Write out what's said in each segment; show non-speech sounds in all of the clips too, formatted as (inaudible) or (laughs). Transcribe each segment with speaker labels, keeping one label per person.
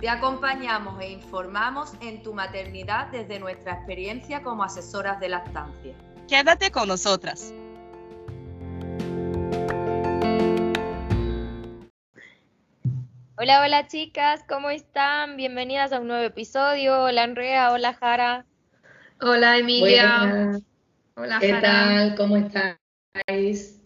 Speaker 1: Te acompañamos e informamos en tu maternidad desde nuestra experiencia como asesoras de lactancia.
Speaker 2: Quédate con nosotras.
Speaker 3: Hola, hola chicas, ¿cómo están? Bienvenidas a un nuevo episodio. Hola Andrea, hola Jara.
Speaker 4: Hola Emilia. Hola
Speaker 5: ¿Qué tal? ¿Cómo estáis?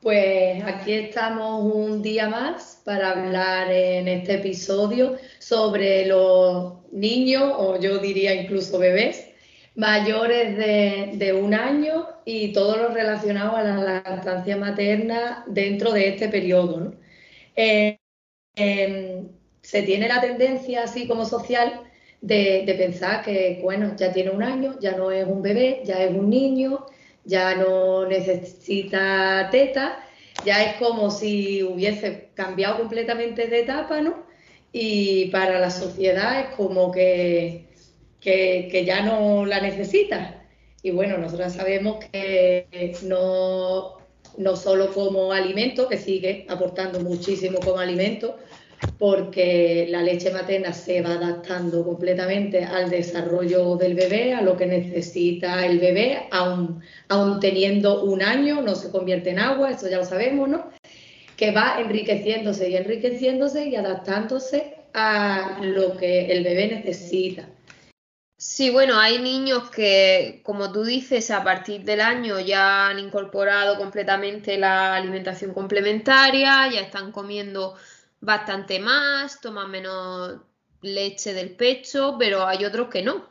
Speaker 5: Pues aquí estamos un día más para hablar en este episodio sobre los niños, o yo diría incluso bebés, mayores de, un año y todo lo relacionado a la lactancia materna dentro de este periodo. Eh, em, se tiene la tendencia, así como social, de, de pensar que, bueno, ya tiene un año, ya no es un bebé, ya es un niño, ya no necesita teta, ya es como si hubiese cambiado completamente de etapa, ¿no? Y para la sociedad es como que, que, ya no la necesita. Y bueno, nosotros sabemos que no, no solo como alimento, que sigue aportando muchísimo como alimento, porque la leche materna se va adaptando completamente al desarrollo del bebé, a lo que necesita el bebé, aún, teniendo un año, no se convierte en agua, eso ya lo sabemos, ¿no? Que va enriqueciéndose y enriqueciéndose y adaptándose a lo que el bebé necesita.
Speaker 4: Sí, bueno, hay niños que, como tú dices, a partir del año ya han incorporado completamente la alimentación complementaria, ya están comiendo bastante más, toman menos leche del pecho, pero hay otros que no.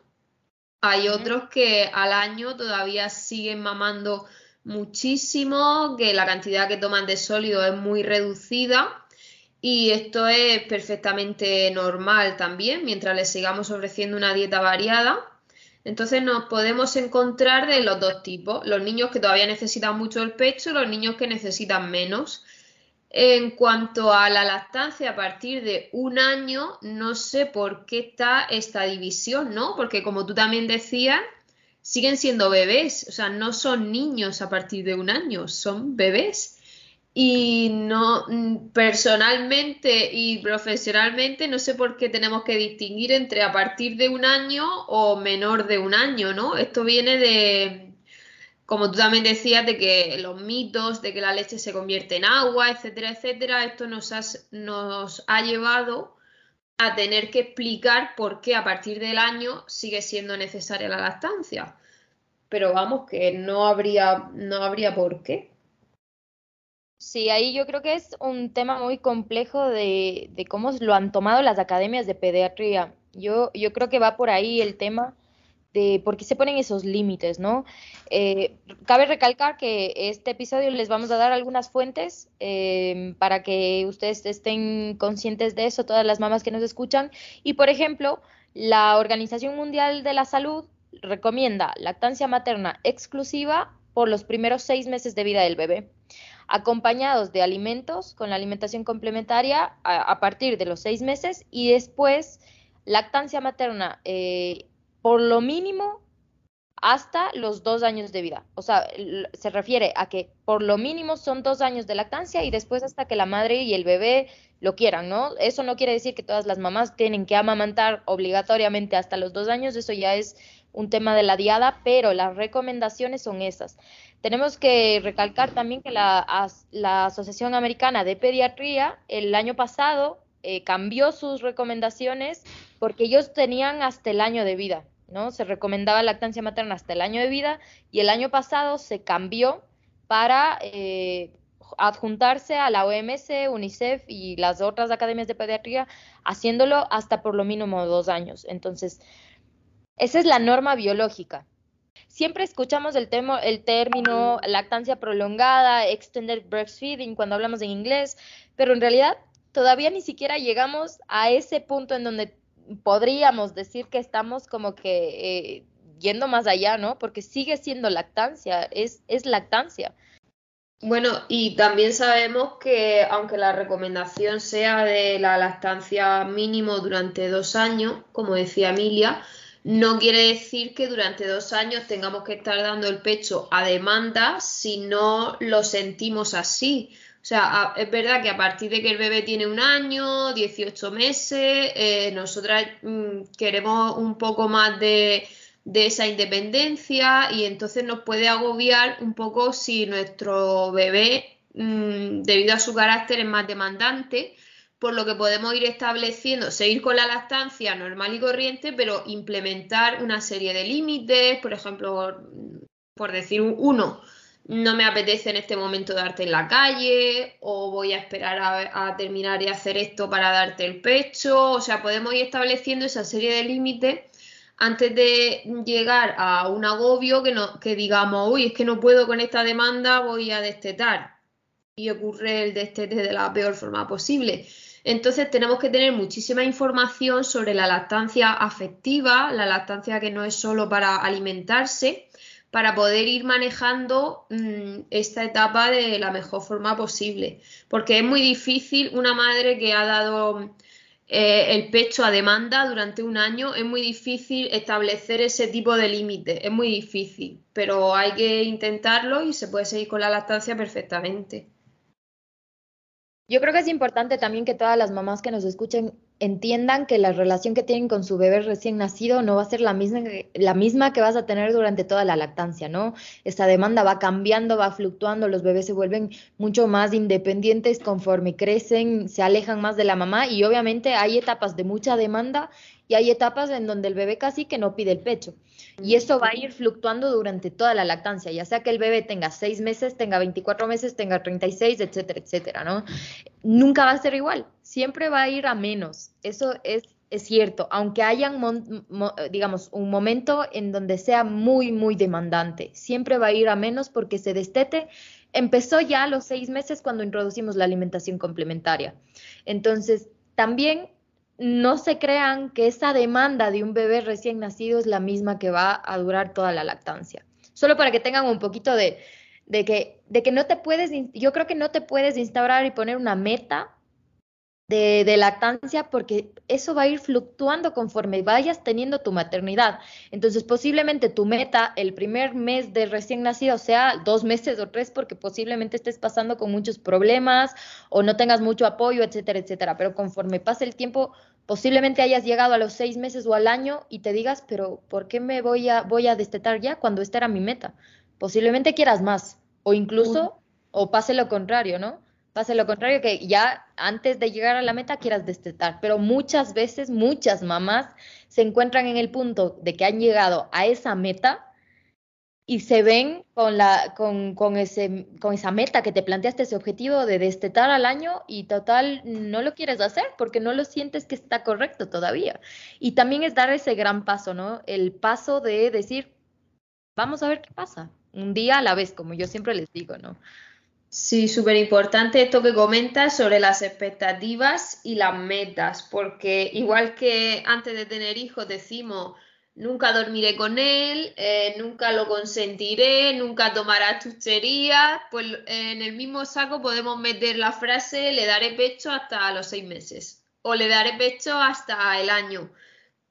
Speaker 4: Hay otros que al año todavía siguen mamando muchísimo, que la cantidad que toman de sólido es muy reducida y esto es perfectamente normal también mientras les sigamos ofreciendo una dieta variada. Entonces nos podemos encontrar de los dos tipos, los niños que todavía necesitan mucho el pecho y los niños que necesitan menos. En cuanto a la lactancia a partir de un año, no sé por qué está esta división, ¿no? Porque como tú también decías, siguen siendo bebés, o sea, no son niños a partir de un año, son bebés. Y no, personalmente y profesionalmente, no sé por qué tenemos que distinguir entre a partir de un año o menor de un año, ¿no? Esto viene de, como tú también decías, de que los mitos de que la leche se convierte en agua, etcétera, etcétera, esto nos, nos ha llevado a tener que explicar por qué a partir del año sigue siendo necesaria la lactancia. Pero vamos, que no habría, no habría por qué.
Speaker 3: Sí, ahí yo creo que es un tema muy complejo de, de cómo lo han tomado las academias de pediatría. Yo, yo creo que va por ahí el tema de por qué se ponen esos límites, ¿no? Eh, cabe recalcar que este episodio les vamos a dar algunas fuentes eh, para que ustedes estén conscientes de eso, todas las mamás que nos escuchan. Y, por ejemplo, la Organización Mundial de la Salud recomienda lactancia materna exclusiva por los primeros seis meses de vida del bebé, acompañados de alimentos con la alimentación complementaria a, partir de los seis meses y después lactancia materna eh, por lo mínimo hasta los dos años de vida. O sea, se refiere a que por lo mínimo son dos años de lactancia y después hasta que la madre y el bebé lo quieran, ¿no? Eso no quiere decir que todas las mamás tienen que amamantar obligatoriamente hasta los dos años, eso ya es un tema de la diada, pero las recomendaciones son esas. Tenemos que recalcar también que la, Asociación Americana de Pediatría el año pasado eh, cambió sus recomendaciones porque ellos tenían hasta el año de vida. ¿No? Se recomendaba lactancia materna hasta el año de vida y el año pasado se cambió para eh, adjuntarse a la OMS, UNICEF y las otras academias de pediatría, haciéndolo hasta por lo mínimo dos años. Entonces, esa es la norma biológica. Siempre escuchamos el, el término lactancia prolongada, extended breastfeeding cuando hablamos en inglés, pero en realidad todavía ni siquiera llegamos a ese punto en donde podríamos decir que estamos como que eh, yendo más allá, ¿no? Porque sigue siendo lactancia, es, es lactancia.
Speaker 4: Bueno, y también sabemos que aunque la recomendación sea de la lactancia mínimo durante dos años, como decía Emilia, no quiere decir que durante dos años tengamos que estar dando el pecho a demanda si no lo sentimos así. O sea, es verdad que a partir de que el bebé tiene un año, 18 meses, eh, nosotras mm, queremos un poco más de, esa independencia y entonces nos puede agobiar un poco si nuestro bebé, mm, debido a su carácter, es más demandante por lo que podemos ir estableciendo, seguir con la lactancia normal y corriente, pero implementar una serie de límites, por ejemplo, por decir uno, no me apetece en este momento darte en la calle, o voy a esperar a, terminar y hacer esto para darte el pecho, o sea, podemos ir estableciendo esa serie de límites antes de llegar a un agobio que, no, que digamos, uy, es que no puedo con esta demanda, voy a destetar. Y ocurre el destete de la peor forma posible. Entonces tenemos que tener muchísima información sobre la lactancia afectiva, la lactancia que no es solo para alimentarse, para poder ir manejando mm, esta etapa de la mejor forma posible. Porque es muy difícil una madre que ha dado eh, el pecho a demanda durante un año, es muy difícil establecer ese tipo de límite, es muy difícil, pero hay que intentarlo y se puede seguir con la lactancia perfectamente.
Speaker 3: Yo creo que es importante también que todas las mamás que nos escuchen entiendan que la relación que tienen con su bebé recién nacido no va a ser la misma, la misma que vas a tener durante toda la lactancia, ¿no? Esta demanda va cambiando, va fluctuando, los bebés se vuelven mucho más independientes conforme crecen, se alejan más de la mamá y obviamente hay etapas de mucha demanda y hay etapas en donde el bebé casi que no pide el pecho. Y eso va a ir fluctuando durante toda la lactancia, ya sea que el bebé tenga seis meses, tenga 24 meses, tenga 36, etcétera, etcétera, ¿no? Nunca va a ser igual, siempre va a ir a menos. Eso es, es cierto, aunque haya, digamos, un momento en donde sea muy, muy demandante, siempre va a ir a menos porque se destete. Empezó ya a los seis meses cuando introducimos la alimentación complementaria. Entonces, también no se crean que esa demanda de un bebé recién nacido es la misma que va a durar toda la lactancia. Solo para que tengan un poquito de, que, de que no te puedes, yo creo que no te puedes instaurar y poner una meta de, lactancia porque eso va a ir fluctuando conforme vayas teniendo tu maternidad. Entonces, posiblemente tu meta el primer mes de recién nacido sea dos meses o tres porque posiblemente estés pasando con muchos problemas o no tengas mucho apoyo, etcétera, etcétera. Pero conforme pase el tiempo, posiblemente hayas llegado a los seis meses o al año y te digas, pero ¿por qué me voy a, voy a destetar ya cuando esta era mi meta? Posiblemente quieras más o incluso, o pase lo contrario, ¿no? Pase lo contrario, que ya antes de llegar a la meta quieras destetar. Pero muchas veces, muchas mamás se encuentran en el punto de que han llegado a esa meta y se ven con, la, con, con, ese, con esa meta que te planteaste, ese objetivo de destetar al año y total no lo quieres hacer porque no lo sientes que está correcto todavía. Y también es dar ese gran paso, ¿no? El paso de decir, vamos a ver qué pasa, un día a la vez, como yo siempre les digo, ¿no?
Speaker 4: Sí, súper importante esto que comentas sobre las expectativas y las metas, porque igual que antes de tener hijos decimos, nunca dormiré con él, eh, nunca lo consentiré, nunca tomará chucherías, pues en el mismo saco podemos meter la frase, le daré pecho hasta los seis meses o le daré pecho hasta el año,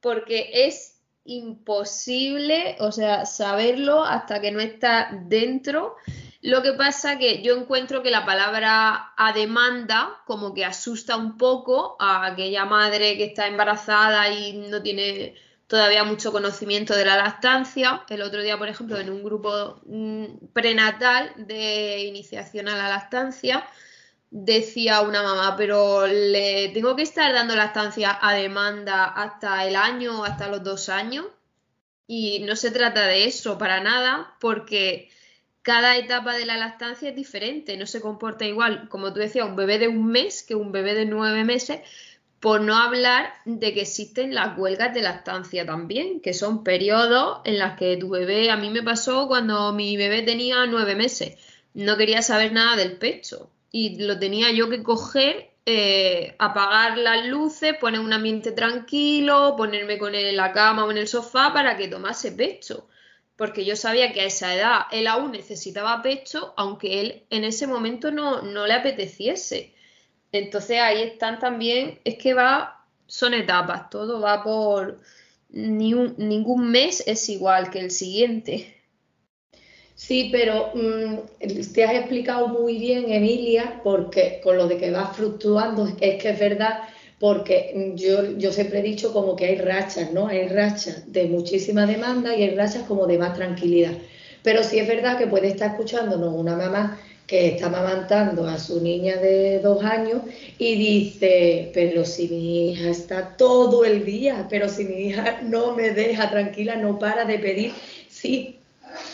Speaker 4: porque es imposible, o sea, saberlo hasta que no está dentro. Lo que pasa que yo encuentro que la palabra a demanda como que asusta un poco a aquella madre que está embarazada y no tiene todavía mucho conocimiento de la lactancia. El otro día, por ejemplo, en un grupo mm, prenatal de iniciación a la lactancia, decía una mamá, pero le tengo que estar dando lactancia a demanda hasta el año, hasta los dos años. Y no se trata de eso para nada, porque cada etapa de la lactancia es diferente, no se comporta igual, como tú decías, un bebé de un mes que un bebé de nueve meses, por no hablar de que existen las huelgas de lactancia también, que son periodos en los que tu bebé, a mí me pasó cuando mi bebé tenía nueve meses, no quería saber nada del pecho y lo tenía yo que coger eh, apagar las luces, poner un ambiente tranquilo, ponerme con él en la cama o en el sofá para que tomase pecho. Porque yo sabía que a esa edad él aún necesitaba pecho, aunque él en ese momento no, no le apeteciese. Entonces ahí están también, es que va, son etapas, todo va por, ni ningún mes es igual que el siguiente.
Speaker 5: Sí, pero mm, te has explicado muy bien, Emilia, porque con lo de que va fluctuando, es que es verdad, porque yo, yo siempre he dicho como que hay rachas, ¿no? Hay rachas de muchísima demanda y hay rachas como de más tranquilidad. Pero sí es verdad que puede estar escuchándonos una mamá que está amamantando a su niña de dos años y dice, pero si mi hija está todo el día, pero si mi hija no me deja tranquila, no para de pedir, sí,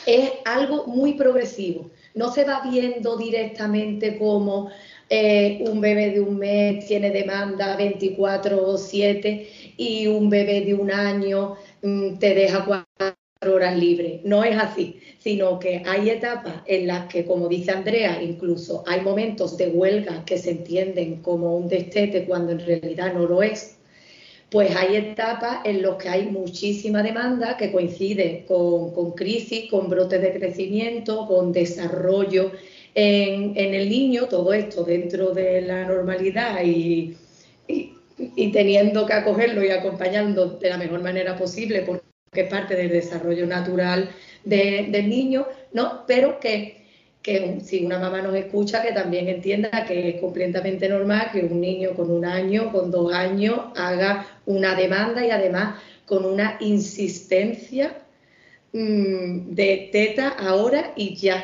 Speaker 5: es algo muy progresivo. No se va viendo directamente como eh, un bebé de un mes tiene demanda 24/7 y un bebé de un año mm, te deja horas libres. No es así, sino que hay etapas en las que, como dice Andrea, incluso hay momentos de huelga que se entienden como un destete cuando en realidad no lo es. Pues hay etapas en las que hay muchísima demanda que coincide con, crisis, con brotes de crecimiento, con desarrollo en, el niño, todo esto dentro de la normalidad y, y teniendo que acogerlo y acompañando de la mejor manera posible, que es parte del desarrollo natural del niño, ¿no? Pero que, si una mamá nos escucha, que también entienda que es completamente normal que un niño con un año, con dos años, haga una demanda y además con una insistencia mm, de teta ahora y ya.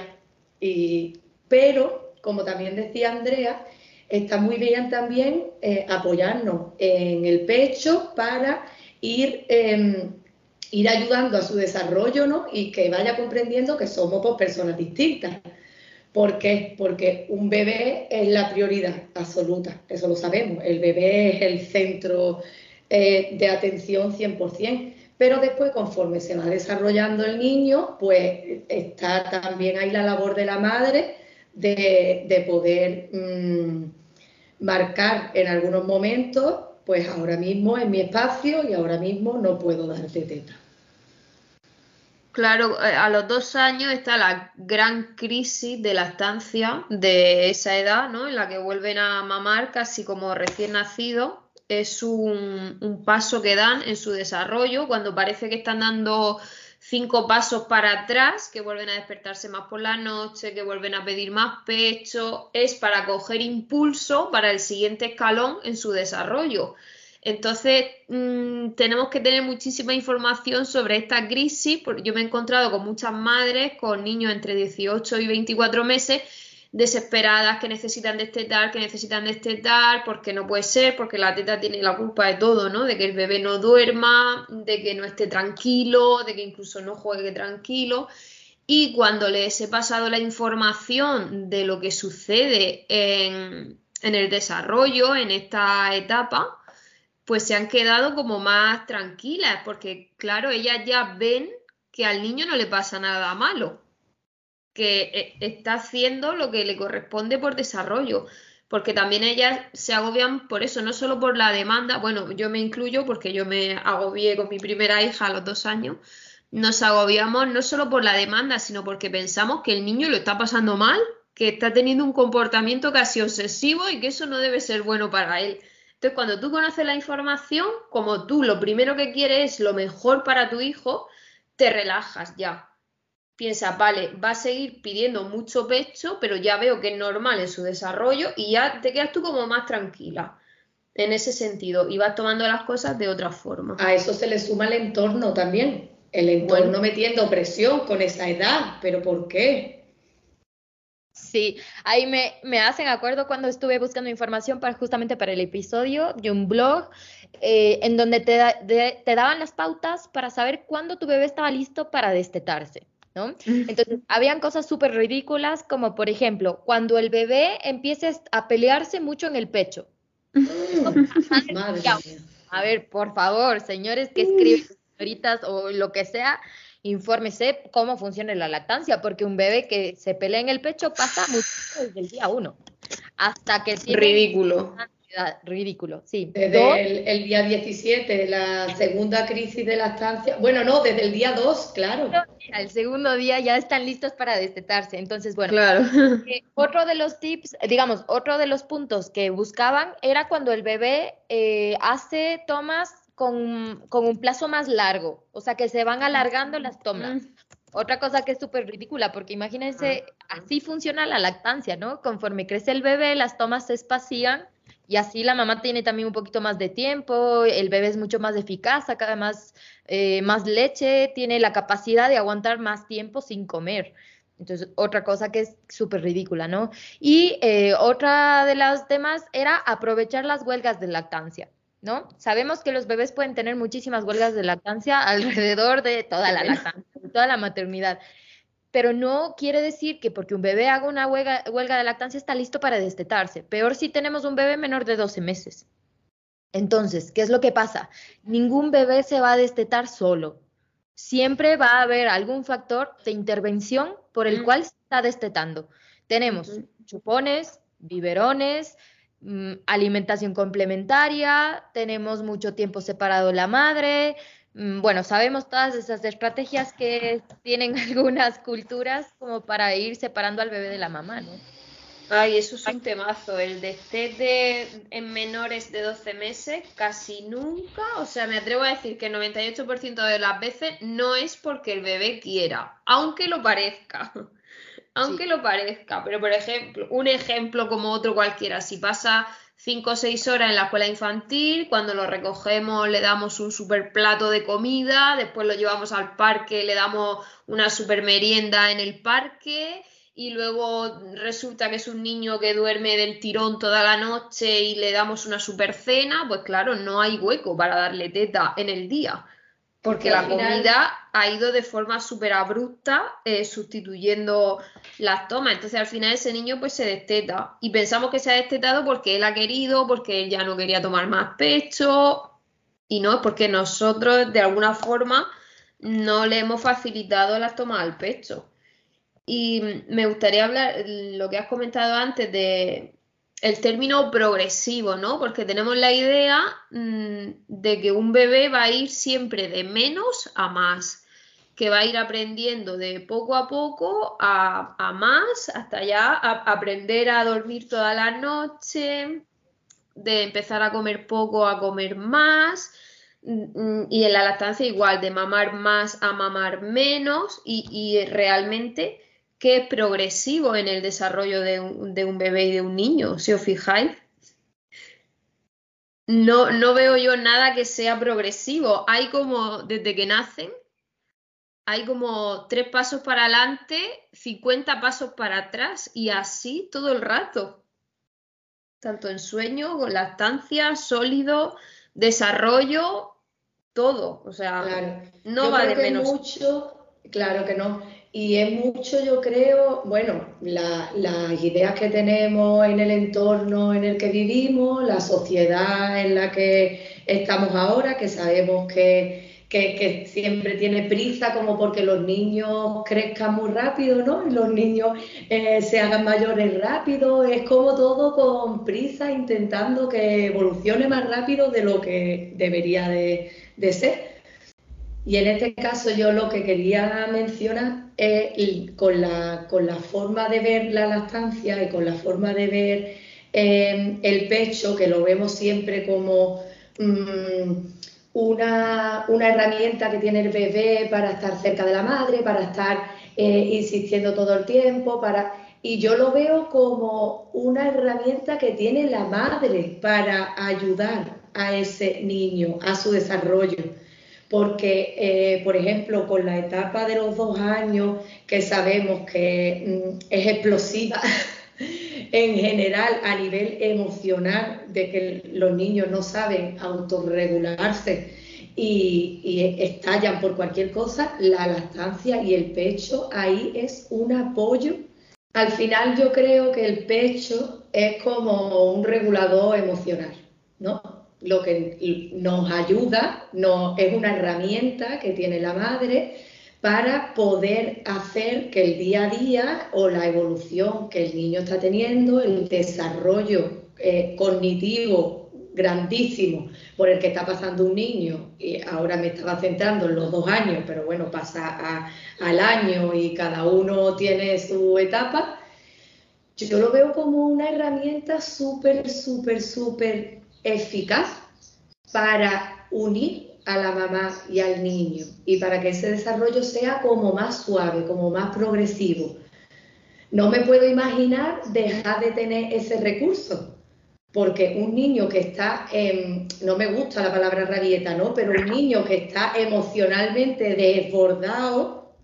Speaker 5: Y, pero, como también decía Andrea, está muy bien también eh, apoyarnos en el pecho para ir em, ir ayudando a su desarrollo ¿no? y que vaya comprendiendo que somos personas distintas. ¿Por qué? Porque un bebé es la prioridad absoluta, eso lo sabemos. El bebé es el centro eh, de atención 100%, pero después conforme se va desarrollando el niño, pues está también ahí la labor de la madre de, poder mm, marcar en algunos momentos, pues ahora mismo en mi espacio y ahora mismo no puedo darte teta.
Speaker 4: Claro, eh, a los dos años está la gran crisis de la estancia de esa edad, ¿no? En la que vuelven a mamar casi como recién nacido. Es un, un paso que dan en su desarrollo cuando parece que están dando cinco pasos para atrás, que vuelven a despertarse más por la noche, que vuelven a pedir más pecho, es para coger impulso para el siguiente escalón en su desarrollo. Entonces, mm, tenemos que tener muchísima información sobre esta crisis. Porque yo me he encontrado con muchas madres con niños entre 18 y 24 meses desesperadas que necesitan destetar, que necesitan destetar, porque no puede ser, porque la teta tiene la culpa de todo, ¿no? De que el bebé no duerma, de que no esté tranquilo, de que incluso no juegue tranquilo. Y cuando les he pasado la información de lo que sucede en, en el desarrollo, en esta etapa, pues se han quedado como más tranquilas, porque claro, ellas ya ven que al niño no le pasa nada malo, que eh, está haciendo lo que le corresponde por desarrollo, porque también ellas se agobian por eso, no solo por la demanda, bueno, yo me incluyo porque yo me agobié con mi primera hija a los dos años, nos agobiamos no solo por la demanda, sino porque pensamos que el niño lo está pasando mal, que está teniendo un comportamiento casi obsesivo y que eso no debe ser bueno para él. Entonces, cuando tú conoces la información, como tú lo primero que quieres es lo mejor para tu hijo, te relajas ya. Piensa, vale, va a seguir pidiendo mucho pecho, pero ya veo que es normal en su desarrollo y ya te quedas tú como más tranquila en ese sentido y vas tomando las cosas de otra forma.
Speaker 5: A eso se le suma el entorno también. El entorno metiendo presión con esa edad, pero ¿por qué?
Speaker 3: Sí, ahí me, me, hacen acuerdo cuando estuve buscando información para justamente para el episodio de un blog eh, en donde te, te, daban las pautas para saber cuándo tu bebé estaba listo para destetarse, ¿no? (laughs) Entonces, habían cosas súper ridículas como, por ejemplo, cuando el bebé empiece a pelearse mucho en el pecho. (laughs) a ver, por favor, señores que escriben, señoritas o lo que sea, infórmese cómo funciona la lactancia, porque un bebé que se pelea en el pecho pasa mucho desde el día uno hasta que
Speaker 4: tiene Ridículo.
Speaker 3: ridículo, sí.
Speaker 5: Desde el, día 17, la segunda crisis de lactancia. Bueno, no, desde el día 2, claro.
Speaker 3: El segundo día ya están listos para destetarse. Entonces, bueno,
Speaker 4: claro. (laughs)
Speaker 3: Eh, otro de los tips, digamos, otro de los puntos que buscaban era cuando el bebé eh, hace tomas con, con, un plazo más largo, o sea, que se van alargando las tomas. Mm. Otra cosa que es súper ridícula, porque imagínense, así funciona la lactancia, ¿no? Conforme crece el bebé, las tomas se espacían y así la mamá tiene también un poquito más de tiempo, el bebé es mucho más eficaz, saca más, eh, más leche, tiene la capacidad de aguantar más tiempo sin comer. Entonces, otra cosa que es súper ridícula, ¿no? Y eh, otra de los temas era aprovechar las huelgas de lactancia. ¿No? Sabemos que los bebés pueden tener muchísimas huelgas de lactancia (laughs) alrededor de toda la lactancia, toda la maternidad. Pero no quiere decir que porque un bebé haga una huelga, de lactancia está listo para destetarse. Peor si tenemos un bebé menor de 12 meses. Entonces, ¿qué es lo que pasa? Ningún bebé se va a destetar solo. Siempre va a haber algún factor de intervención por el cual se está destetando. Tenemos chupones, biberones, Mm, alimentación complementaria, tenemos mucho tiempo separado la madre. Mm, bueno, sabemos todas esas estrategias que tienen (laughs) algunas culturas como para ir separando al bebé de la mamá, ¿no?
Speaker 4: Ay, eso es un temazo. El destete en menores de 12 meses casi nunca, o sea, me atrevo a decir que el 98% de las veces no es porque el bebé quiera, aunque lo parezca (laughs) aunque lo parezca. Pero, por ejemplo, un ejemplo como otro cualquiera, si pasa 5 o 6 horas en la escuela infantil, cuando lo recogemos le damos un super plato de comida, después lo llevamos al parque, le damos una super merienda en el parque y luego resulta que es un niño que duerme del tirón toda la noche y le damos una super cena, pues claro, no hay hueco para darle teta en el día. Porque la comida ha ido de forma súper abrupta eh, sustituyendo las tomas. Entonces al final ese niño pues se desteta. Y pensamos que se ha destetado porque él ha querido, porque él ya no quería tomar más pecho. Y no, es porque nosotros de alguna forma no le hemos facilitado las tomas al pecho. Y me gustaría hablar, lo que has comentado antes de el término progresivo, ¿no? Porque tenemos la idea mm, de que un bebé va a ir siempre de menos a más, que va a ir aprendiendo de poco a poco a, más, hasta ya aprender a dormir toda la noche, de empezar a comer poco a comer más. Mm, y en la lactancia igual, de mamar más a mamar menos y, y realmente que es progresivo en el desarrollo de un, bebé y de un niño, si os fijáis. No, no veo yo nada que sea progresivo. Hay como, desde que nacen, hay como tres pasos para adelante, 50 pasos para atrás y así todo el rato. Tanto en sueño, con lactancia, sólido, desarrollo, todo. O sea, no va de menos.
Speaker 5: Mucho, claro que no. Y es mucho, yo creo, bueno, las ideas que tenemos en el entorno en el que vivimos, la sociedad en la que estamos ahora, que sabemos que, siempre tiene prisa como porque los niños crezcan muy rápido, ¿no? Los niños eh, se hagan mayores rápido, es como todo con prisa, intentando que evolucione más rápido de lo que debería de, de ser. Y en este caso yo lo que quería mencionar es con la, con la forma de ver la lactancia y con la forma de ver eh, el pecho, que lo vemos siempre como mm, una, herramienta que tiene el bebé para estar cerca de la madre, para estar eh, insistiendo todo el tiempo, para... Y yo lo veo como una herramienta que tiene la madre para ayudar a ese niño, a su desarrollo porque, eh, por ejemplo, con la etapa de los dos años, que sabemos que mm, es explosiva (laughs) en general a nivel emocional, de que los niños no saben autorregularse y, y estallan por cualquier cosa, la lactancia y el pecho ahí es un apoyo. Al final yo creo que el pecho es como un regulador emocional, ¿no? Lo que nos ayuda, es una herramienta que tiene la madre para poder hacer que el día a día o la evolución que el niño está teniendo, el desarrollo eh, cognitivo grandísimo por el que está pasando un niño, y ahora me estaba centrando en los dos años, pero bueno, pasa al año y cada uno tiene su etapa, yo lo veo como una herramienta súper, súper, súper eficaz para unir a la mamá y al niño y para que ese desarrollo sea como más suave, como más progresivo. No me puedo imaginar dejar de tener ese recurso, porque un niño que está, no me gusta la palabra rabieta, ¿no? Pero un niño que está emocionalmente desbordado,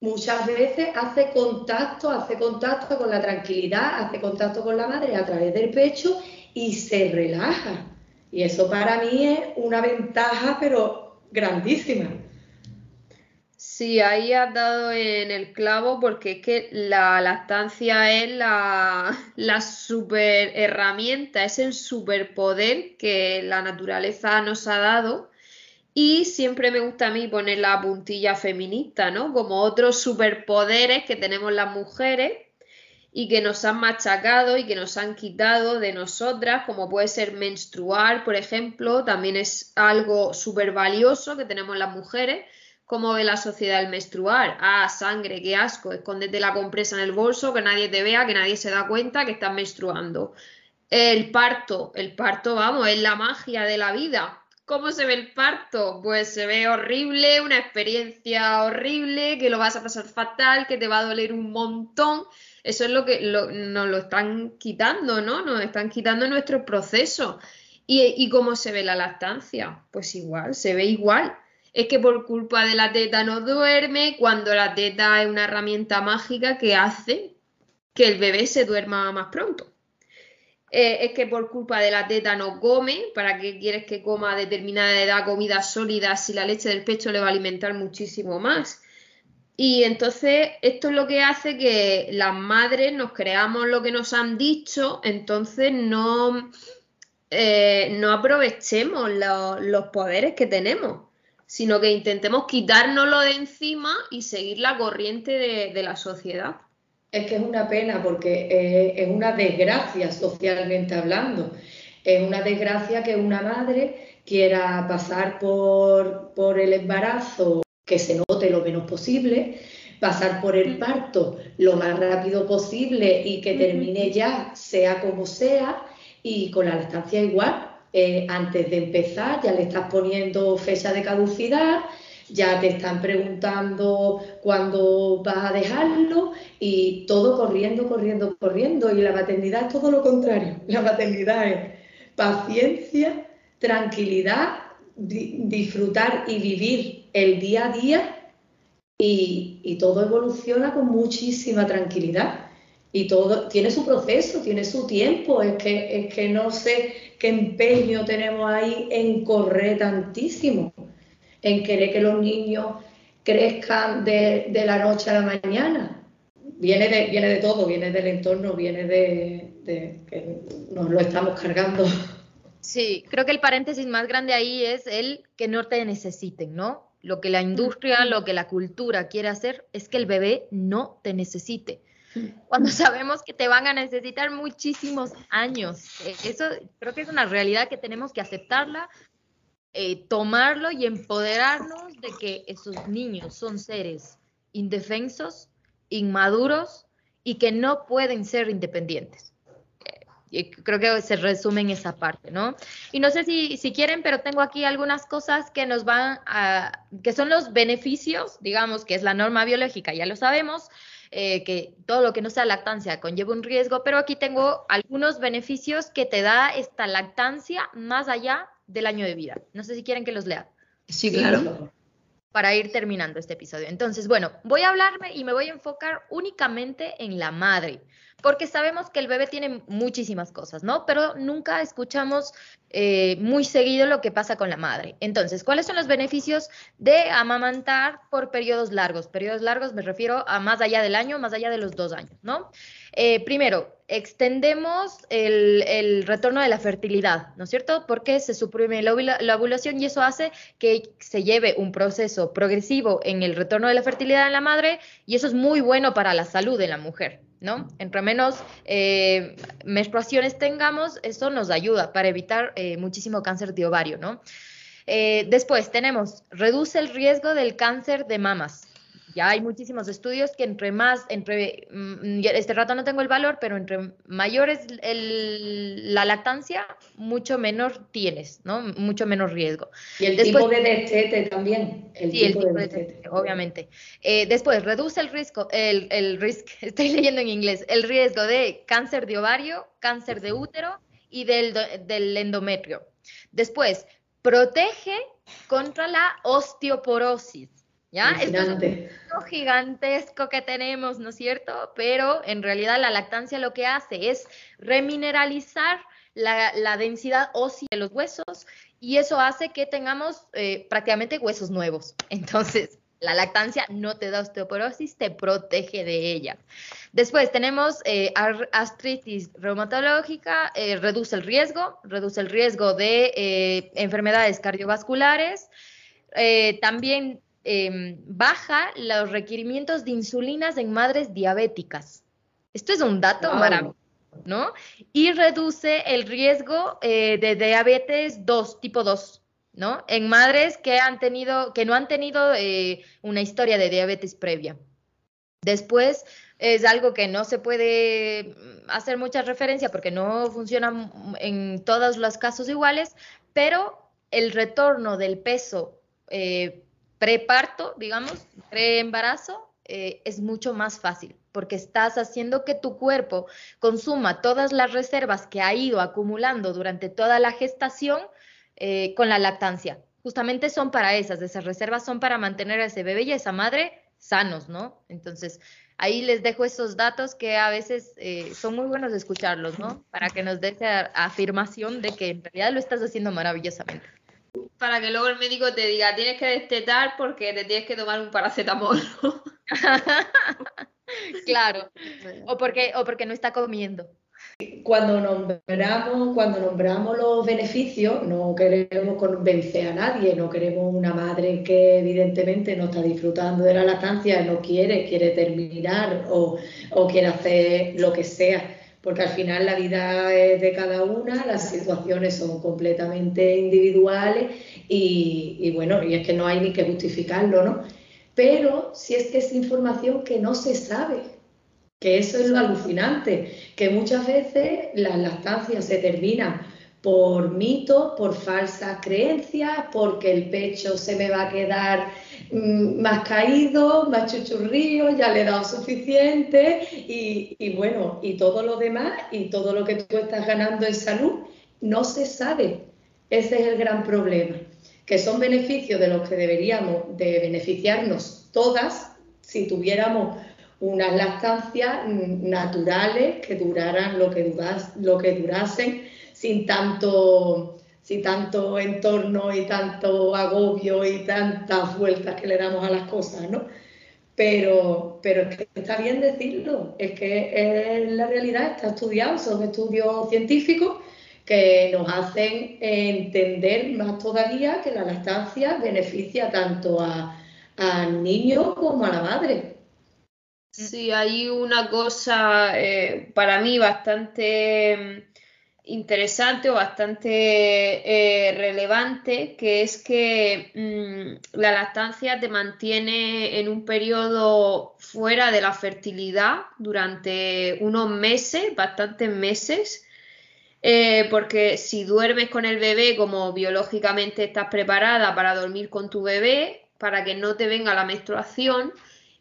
Speaker 5: muchas veces hace contacto, hace contacto con la tranquilidad, hace contacto con la madre a través del pecho y se relaja. Y eso para mí es una ventaja, pero grandísima.
Speaker 4: Sí, ahí has dado en el clavo porque es que la lactancia es la, la super herramienta, es el superpoder que la naturaleza nos ha dado y siempre me gusta a mí poner la puntilla feminista, ¿no? Como otros superpoderes que tenemos las mujeres y que nos han machacado y que nos han quitado de nosotras, como puede ser menstruar, por ejemplo, también es algo súper valioso que tenemos las mujeres ¿Cómo ve la sociedad el menstruar? Ah, sangre, qué asco, escóndete la compresa en el bolso, que nadie te vea, que nadie se da cuenta que estás menstruando. El parto, el parto, vamos, es la magia de la vida. ¿Cómo se ve el parto? Pues se ve horrible, una experiencia horrible, que lo vas a pasar fatal, que te va a doler un montón. Eso es lo que nos lo están quitando, ¿no? Nos están quitando nuestro proceso. ¿Y, ¿Y cómo se ve la lactancia? Pues igual, se ve igual es que por culpa de la teta no duerme, cuando la teta es una herramienta mágica que hace que el bebé se duerma más pronto. Eh, es que por culpa de la teta no come, ¿para qué quieres que coma a determinada edad comida sólida si la leche del pecho le va a alimentar muchísimo más? Y entonces esto es lo que hace que las madres nos creamos lo que nos han dicho, entonces no, eh, no aprovechemos los poderes que tenemos sino que intentemos quitárnoslo de encima y seguir la corriente de, la sociedad.
Speaker 5: Es que es una pena porque es una desgracia socialmente hablando. Es una desgracia que una madre quiera pasar por, por el embarazo, que se note lo menos posible, pasar por el parto lo más rápido posible y que termine ya, sea como sea, y con la lactancia igual. Eh, antes de empezar ya le estás poniendo fecha de caducidad, ya te están preguntando cuándo vas a dejarlo y todo corriendo, corriendo, corriendo. Y la maternidad es todo lo contrario. (laughs) La maternidad es paciencia, tranquilidad, disfrutar y vivir el día a día y, y todo evoluciona con muchísima tranquilidad y todo tiene su proceso, tiene su tiempo, es que, es que no sé qué empeño tenemos ahí en correr tantísimo, en querer que los niños crezcan de, la noche a la mañana. Viene de, viene de todo, viene del entorno, viene de, de que nos lo estamos cargando.
Speaker 3: Sí, creo que el paréntesis más grande ahí es el que no te necesiten, ¿no? Lo que la industria, lo que la cultura quiere hacer es que el bebé no te necesite cuando sabemos que te van a necesitar muchísimos años. Eh, eso creo que es una realidad que tenemos que aceptarla, eh, tomarlo y empoderarnos de que esos niños son seres indefensos, inmaduros y que no pueden ser independientes. Eh, creo que se resume en esa parte, ¿no? Y no sé si, si quieren, pero tengo aquí algunas cosas que nos van a, que son los beneficios, digamos, que es la norma biológica, ya lo sabemos, eh, que todo lo que no sea lactancia conlleva un riesgo, pero aquí tengo algunos beneficios que te da esta lactancia más allá del año de vida. No sé si quieren que los lea.
Speaker 4: Sí, claro.
Speaker 3: Para ir terminando este episodio. Entonces, bueno, voy a hablarme y me voy a enfocar únicamente en la madre porque sabemos que el bebé tiene muchísimas cosas, ¿no? Pero nunca escuchamos eh, muy seguido lo que pasa con la madre. Entonces, ¿cuáles son los beneficios de amamantar por periodos largos? Periodos largos me refiero a más allá del año, más allá de los dos años, ¿no? Eh, primero, extendemos el, retorno de la fertilidad, ¿no es cierto? Porque se suprime la, la, ovulación y eso hace que se lleve un proceso progresivo en el retorno de la fertilidad en la madre y eso es muy bueno para la salud de la mujer. ¿No? Entre menos eh, menstruaciones tengamos, eso nos ayuda para evitar eh, muchísimo cáncer de ovario, ¿no? Eh, después tenemos, reduce el riesgo del cáncer de mamas. Ya hay muchísimos estudios que entre más, entre, mm, este rato no tengo el valor, pero entre mayores la lactancia, mucho menor tienes, ¿no? Mucho menos riesgo.
Speaker 5: Y el tipo de destete también.
Speaker 3: El sí, tipo el tipo de destete, obviamente. Eh, después, reduce el riesgo, el, el risk, (laughs) estoy leyendo en inglés, el riesgo de cáncer de ovario, cáncer de útero y del, del endometrio. Después, protege contra la osteoporosis. ¿Ya? Esto es un gigantesco que tenemos, ¿no es cierto? Pero en realidad la lactancia lo que hace es remineralizar la, densidad ósea de los huesos y eso hace que tengamos eh, prácticamente huesos nuevos. (laughs) Entonces, la lactancia no te da osteoporosis, te protege de ella. Después tenemos eh, artritis reumatológica, eh, reduce el riesgo, reduce el riesgo de enfermedades cardiovasculares. también Em, baja los requerimientos de insulinas en madres diabéticas. Esto es un dato maravilloso, ¿no? Y reduce el riesgo eh, de diabetes 2, tipo 2, ¿no? En madres que han tenido, que no han tenido eh, una historia de diabetes previa. Después es algo que no se puede hacer mucha referencia porque no funciona en todos los casos iguales, pero el retorno del peso eh, preparto, digamos, preembarazo, eh, es mucho más fácil porque estás haciendo que tu cuerpo consuma todas las reservas que ha ido acumulando durante toda la gestación eh, con la lactancia. Justamente son para esas, esas reservas son para mantener a ese bebé y a esa madre sanos, ¿no? Entonces, ahí les dejo esos datos que a veces eh, son muy buenos de escucharlos, ¿no? Para que nos dé esa afirmación de que en realidad lo estás haciendo maravillosamente
Speaker 4: para que luego el médico te diga tienes que destetar porque te tienes que tomar un paracetamol. (laughs)
Speaker 3: claro, o porque, o porque no está comiendo.
Speaker 5: Cuando nombramos, cuando nombramos los beneficios, no queremos convencer a nadie, no queremos una madre que evidentemente no está disfrutando de la lactancia, no quiere, quiere terminar o, o quiere hacer lo que sea porque al final la vida es de cada una, las situaciones son completamente individuales y, bueno, y es que no hay ni que justificarlo, ¿no? Pero si es que es información que no se sabe, que eso es lo alucinante, que muchas veces las lactancias se terminan por mitos, por falsas creencias, porque el pecho se me va a quedar más caído, más chuchurrío, ya le he dado suficiente y, bueno, y todo lo demás y todo lo que tú estás ganando en salud no se sabe. Ese es el gran problema, que son beneficios de los que deberíamos de beneficiarnos todas si tuviéramos unas lactancias mm, naturales que duraran lo que, lo que durasen sin tanto, sin tanto entorno y tanto agobio y tantas vueltas que le damos a las cosas, ¿no? Pero, pero es que está bien decirlo, es que es la realidad, está estudiado, son estudios científicos que nos hacen entender más todavía que la lactancia beneficia tanto al niño como a la madre.
Speaker 4: Sí, hay una cosa eh, para mí bastante interesante o bastante eh, relevante, que es que mm, la lactancia te mantiene en un periodo fuera de la fertilidad durante unos meses, bastantes meses, eh, porque si duermes con el bebé como biológicamente estás preparada para dormir con tu bebé, para que no te venga la menstruación,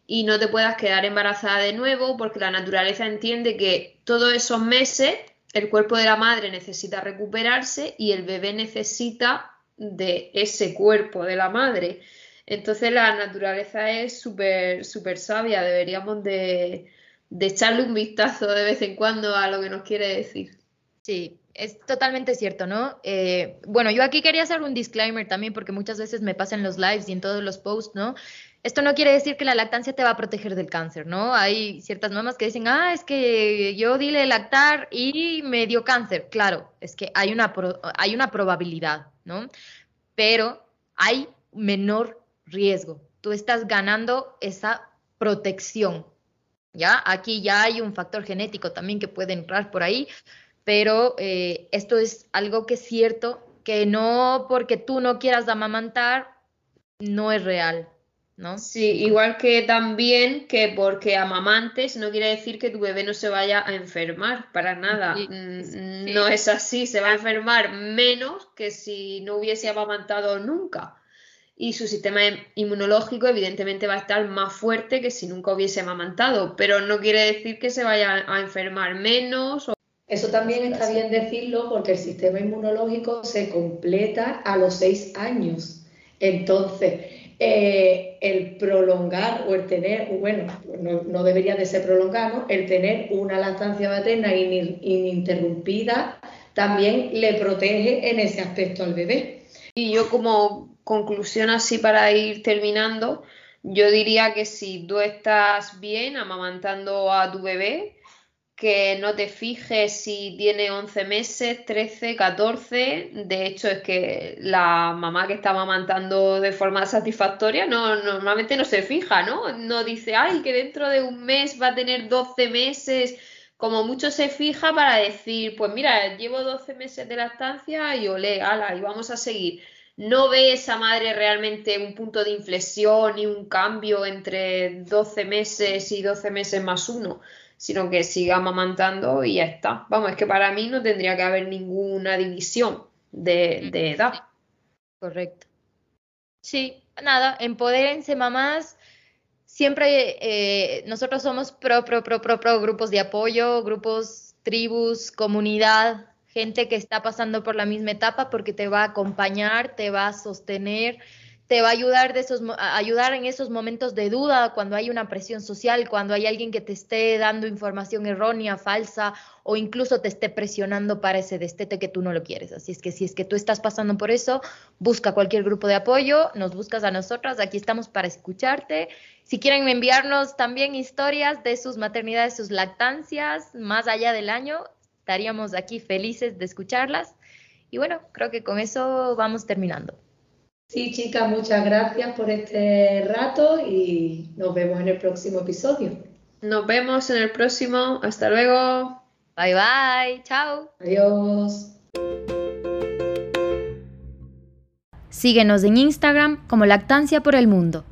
Speaker 4: y no te puedas quedar embarazada de nuevo porque la naturaleza entiende que todos esos meses el cuerpo de la madre necesita recuperarse y el bebé necesita de ese cuerpo de la madre. Entonces la naturaleza es súper, súper sabia, deberíamos de, echarle un vistazo de vez en cuando a lo que nos quiere decir.
Speaker 3: Sí, es totalmente cierto, ¿no? Eh, bueno, yo aquí quería hacer un disclaimer también porque muchas veces me pasan los lives y en todos los posts, ¿no? Esto no quiere decir que la lactancia te va a proteger del cáncer, ¿no? Hay ciertas mamás que dicen, ah, es que yo dile lactar y me dio cáncer. Claro, es que hay una, hay una probabilidad, ¿no? Pero hay menor riesgo. Tú estás ganando esa protección. ¿ya? Aquí ya hay un factor genético también que puede entrar por ahí, pero eh, esto es algo que es cierto, que no porque tú no quieras amamantar, no es real, ¿no?
Speaker 4: Sí, igual que también que porque amamantes no quiere decir que tu bebé no se vaya a enfermar, para nada. Mm, no es así, se va a enfermar menos que si no hubiese amamantado nunca y su sistema inmunológico evidentemente va a estar más fuerte que si nunca hubiese amamantado, pero no quiere decir que se vaya a enfermar menos.
Speaker 5: Eso también está bien decirlo porque el sistema inmunológico se completa a los seis años. Entonces, eh, el prolongar o el tener, bueno, no, debería de ser prolongado, el tener una lactancia materna ininterrumpida también le protege en ese aspecto al bebé.
Speaker 4: Y yo como conclusión así para ir terminando, yo diría que si tú estás bien amamantando a tu bebé, que no te fijes si tiene 11 meses, 13, 14. De hecho, es que la mamá que está amamantando de forma satisfactoria no, normalmente no se fija, ¿no? No dice, ay, que dentro de un mes va a tener 12 meses. Como mucho se fija para decir, pues mira, llevo 12 meses de lactancia y olé, ala, y vamos a seguir no ve esa madre realmente un punto de inflexión y un cambio entre 12 meses y 12 meses más uno, sino que siga amamantando y ya está. Vamos, es que para mí no tendría que haber ninguna división de, edad.
Speaker 3: Correcto. Sí, nada, empodérense mamás. Siempre eh, nosotros somos pro, pro, pro, pro, pro grupos de apoyo, grupos, tribus, comunidad, gente que está pasando por la misma etapa porque te va a acompañar, te va a sostener, te va a ayudar, de esos, ayudar en esos momentos de duda, cuando hay una presión social, cuando hay alguien que te esté dando información errónea, falsa o incluso te esté presionando para ese destete que tú no lo quieres. Así es que si es que tú estás pasando por eso, busca cualquier grupo de apoyo, nos buscas a nosotras, aquí estamos para escucharte. Si quieren enviarnos también historias de sus maternidades, sus lactancias, más allá del año, estaríamos aquí felices de escucharlas. Y bueno, creo que con eso vamos terminando.
Speaker 5: Sí, chicas, muchas gracias por este rato y nos vemos en el próximo episodio.
Speaker 4: Nos vemos en el próximo. Hasta luego.
Speaker 3: Bye bye. Chao.
Speaker 5: Adiós.
Speaker 3: Síguenos en Instagram como Lactancia por el Mundo.